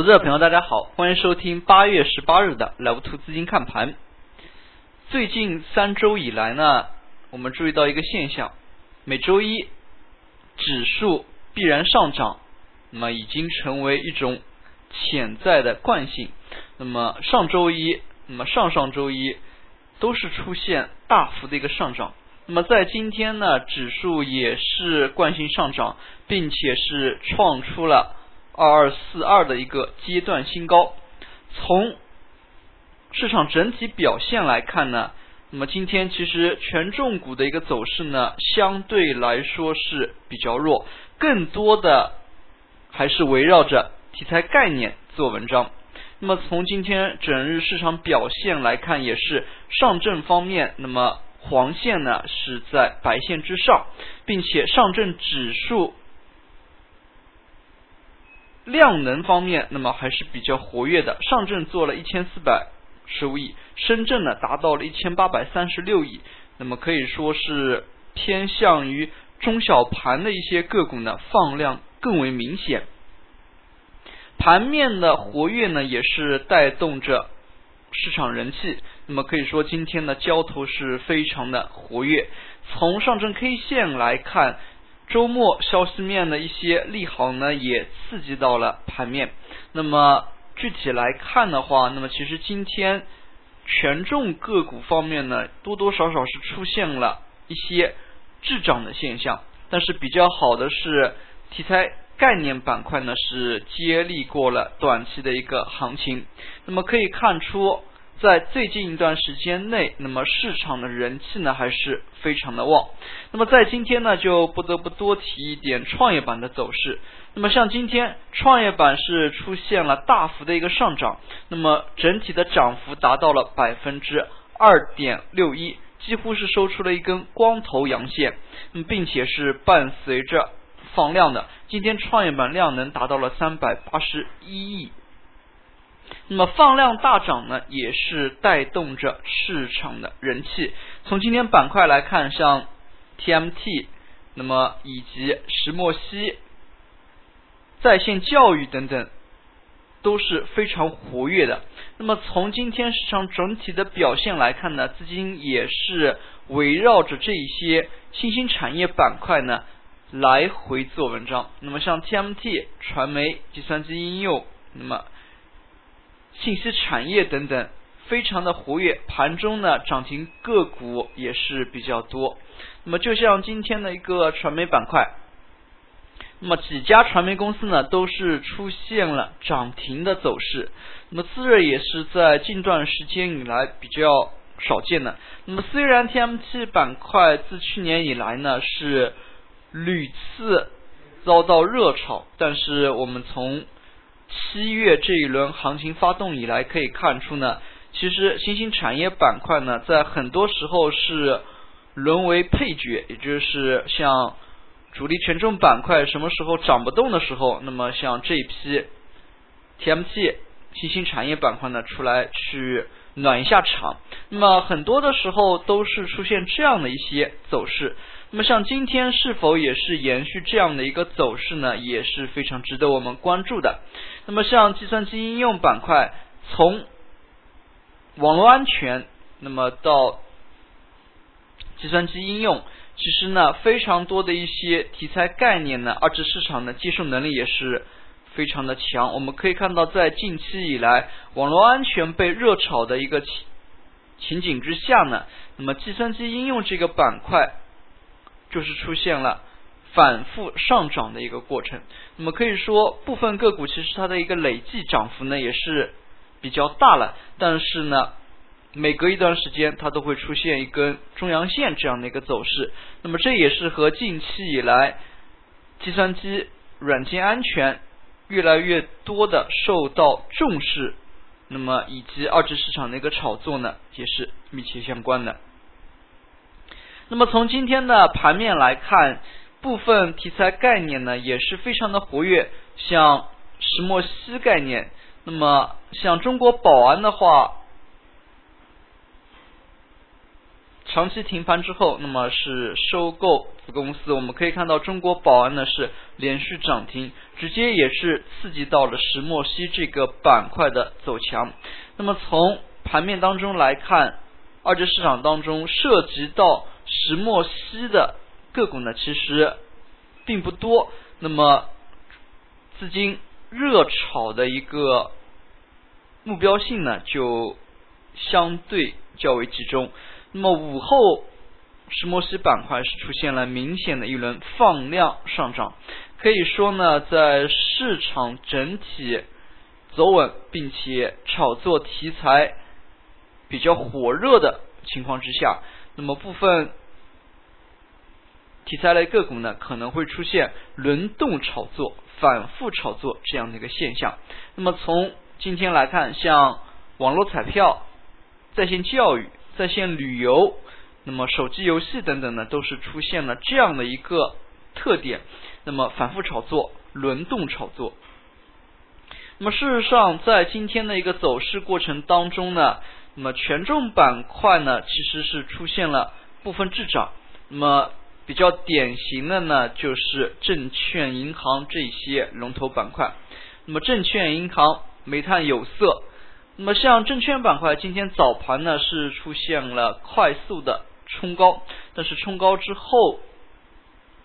投资者朋友，大家好，欢迎收听八月十八日的 Love 图资金看盘。最近三周以来呢，我们注意到一个现象，每周一指数必然上涨，那么已经成为一种潜在的惯性。那么上周一，那么上上周一都是出现大幅的一个上涨。那么在今天呢，指数也是惯性上涨，并且是创出了。二二四二的一个阶段新高，从市场整体表现来看呢，那么今天其实权重股的一个走势呢，相对来说是比较弱，更多的还是围绕着题材概念做文章。那么从今天整日市场表现来看，也是上证方面，那么黄线呢是在白线之上，并且上证指数。量能方面，那么还是比较活跃的。上证做了一千四百十五亿，深圳呢达到了一千八百三十六亿，那么可以说是偏向于中小盘的一些个股呢，放量更为明显。盘面的活跃呢，也是带动着市场人气。那么可以说，今天的交投是非常的活跃。从上证 K 线来看。周末消息面的一些利好呢，也刺激到了盘面。那么具体来看的话，那么其实今天权重个股方面呢，多多少少是出现了一些滞涨的现象。但是比较好的是，题材概念板块呢是接力过了短期的一个行情。那么可以看出。在最近一段时间内，那么市场的人气呢还是非常的旺。那么在今天呢，就不得不多提一点创业板的走势。那么像今天创业板是出现了大幅的一个上涨，那么整体的涨幅达到了百分之二点六一，几乎是收出了一根光头阳线，并且是伴随着放量的。今天创业板量能达到了三百八十一亿。那么放量大涨呢，也是带动着市场的人气。从今天板块来看，像 TMT，那么以及石墨烯、在线教育等等，都是非常活跃的。那么从今天市场整体的表现来看呢，资金也是围绕着这一些新兴产业板块呢来回做文章。那么像 TMT、传媒、计算机应用，那么。信息产业等等非常的活跃，盘中呢涨停个股也是比较多。那么就像今天的一个传媒板块，那么几家传媒公司呢都是出现了涨停的走势。那么自热也是在近段时间以来比较少见的。那么虽然 TMT 板块自去年以来呢是屡次遭到热炒，但是我们从七月这一轮行情发动以来，可以看出呢，其实新兴产业板块呢，在很多时候是沦为配角，也就是像主力权重板块什么时候涨不动的时候，那么像这一批 TMT 新兴产业板块呢，出来去暖一下场。那么很多的时候都是出现这样的一些走势。那么像今天是否也是延续这样的一个走势呢？也是非常值得我们关注的。那么像计算机应用板块，从网络安全，那么到计算机应用，其实呢非常多的一些题材概念呢，二级市场的接受能力也是非常的强。我们可以看到，在近期以来，网络安全被热炒的一个情情景之下呢，那么计算机应用这个板块。就是出现了反复上涨的一个过程，那么可以说部分个股其实它的一个累计涨幅呢也是比较大了，但是呢每隔一段时间它都会出现一根中阳线这样的一个走势，那么这也是和近期以来计算机软件安全越来越多的受到重视，那么以及二级市场的一个炒作呢也是密切相关的。那么从今天的盘面来看，部分题材概念呢也是非常的活跃，像石墨烯概念，那么像中国宝安的话，长期停盘之后，那么是收购子公司。我们可以看到中国宝安呢是连续涨停，直接也是刺激到了石墨烯这个板块的走强。那么从盘面当中来看，二级市场当中涉及到石墨烯的个股呢，其实并不多。那么资金热炒的一个目标性呢，就相对较为集中。那么午后，石墨烯板块是出现了明显的一轮放量上涨，可以说呢，在市场整体走稳并且炒作题材比较火热的情况之下，那么部分题材类个股呢可能会出现轮动炒作、反复炒作这样的一个现象。那么从今天来看，像网络彩票、在线教育。在线旅游，那么手机游戏等等呢，都是出现了这样的一个特点。那么反复炒作、轮动炒作。那么事实上，在今天的一个走势过程当中呢，那么权重板块呢，其实是出现了部分滞涨。那么比较典型的呢，就是证券银行这些龙头板块。那么证券银行、煤炭、有色。那么像证券板块，今天早盘呢是出现了快速的冲高，但是冲高之后，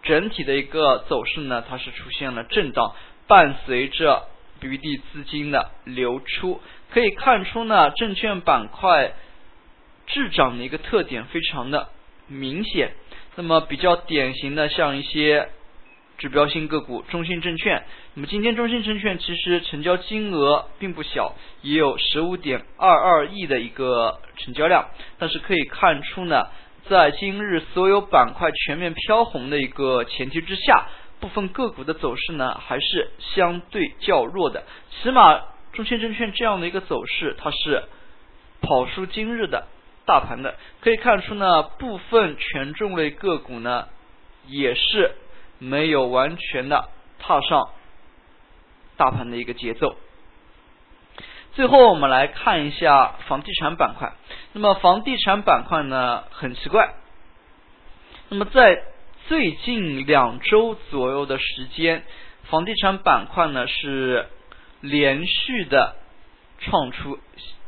整体的一个走势呢，它是出现了震荡，伴随着 BBD 资金的流出，可以看出呢，证券板块滞涨的一个特点非常的明显。那么比较典型的像一些。指标性个股中信证券，那么今天中信证券其实成交金额并不小，也有十五点二二亿的一个成交量，但是可以看出呢，在今日所有板块全面飘红的一个前提之下，部分个股的走势呢还是相对较弱的，起码中信证券这样的一个走势，它是跑输今日的大盘的，可以看出呢，部分权重类个股呢也是。没有完全的踏上大盘的一个节奏。最后，我们来看一下房地产板块。那么，房地产板块呢，很奇怪。那么，在最近两周左右的时间，房地产板块呢是连续的创出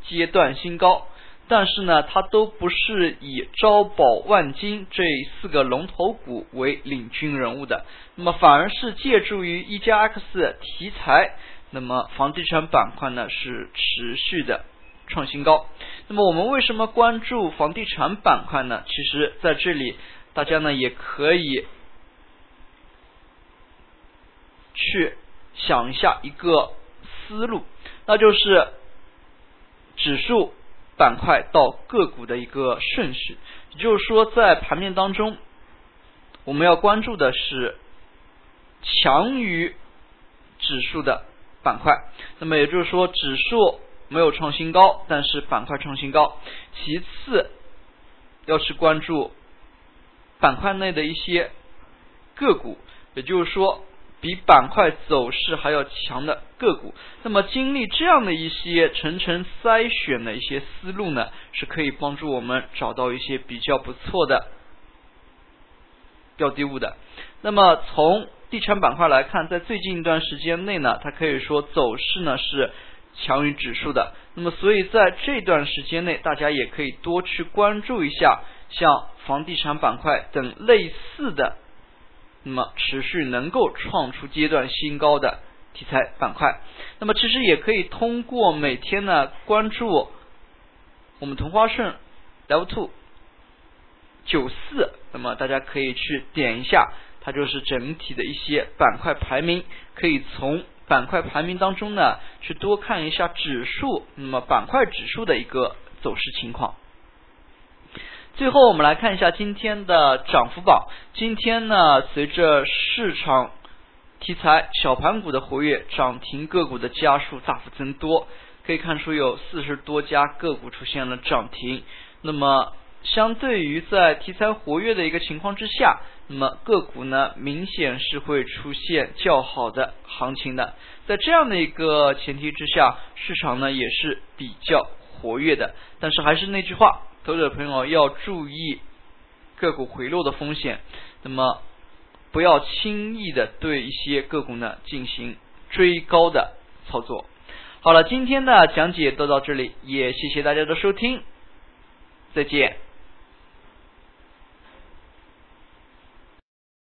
阶段新高。但是呢，它都不是以招宝万金这四个龙头股为领军人物的，那么反而是借助于一加 X 题材，那么房地产板块呢是持续的创新高。那么我们为什么关注房地产板块呢？其实在这里大家呢也可以去想一下一个思路，那就是指数。板块到个股的一个顺序，也就是说，在盘面当中，我们要关注的是强于指数的板块。那么也就是说，指数没有创新高，但是板块创新高。其次，要去关注板块内的一些个股，也就是说。比板块走势还要强的个股，那么经历这样的一些层层筛选的一些思路呢，是可以帮助我们找到一些比较不错的标的物的。那么从地产板块来看，在最近一段时间内呢，它可以说走势呢是强于指数的。那么所以在这段时间内，大家也可以多去关注一下像房地产板块等类似的。那么持续能够创出阶段新高的题材板块，那么其实也可以通过每天呢关注我们同花顺 Level Two 九四，那么大家可以去点一下，它就是整体的一些板块排名，可以从板块排名当中呢去多看一下指数，那么板块指数的一个走势情况。最后，我们来看一下今天的涨幅榜。今天呢，随着市场题材小盘股的活跃，涨停个股的家数大幅增多，可以看出有四十多家个股出现了涨停。那么，相对于在题材活跃的一个情况之下，那么个股呢，明显是会出现较好的行情的。在这样的一个前提之下，市场呢也是比较活跃的。但是还是那句话。投资者朋友要注意个股回落的风险，那么不要轻易的对一些个股呢进行追高的操作。好了，今天的讲解都到这里，也谢谢大家的收听，再见。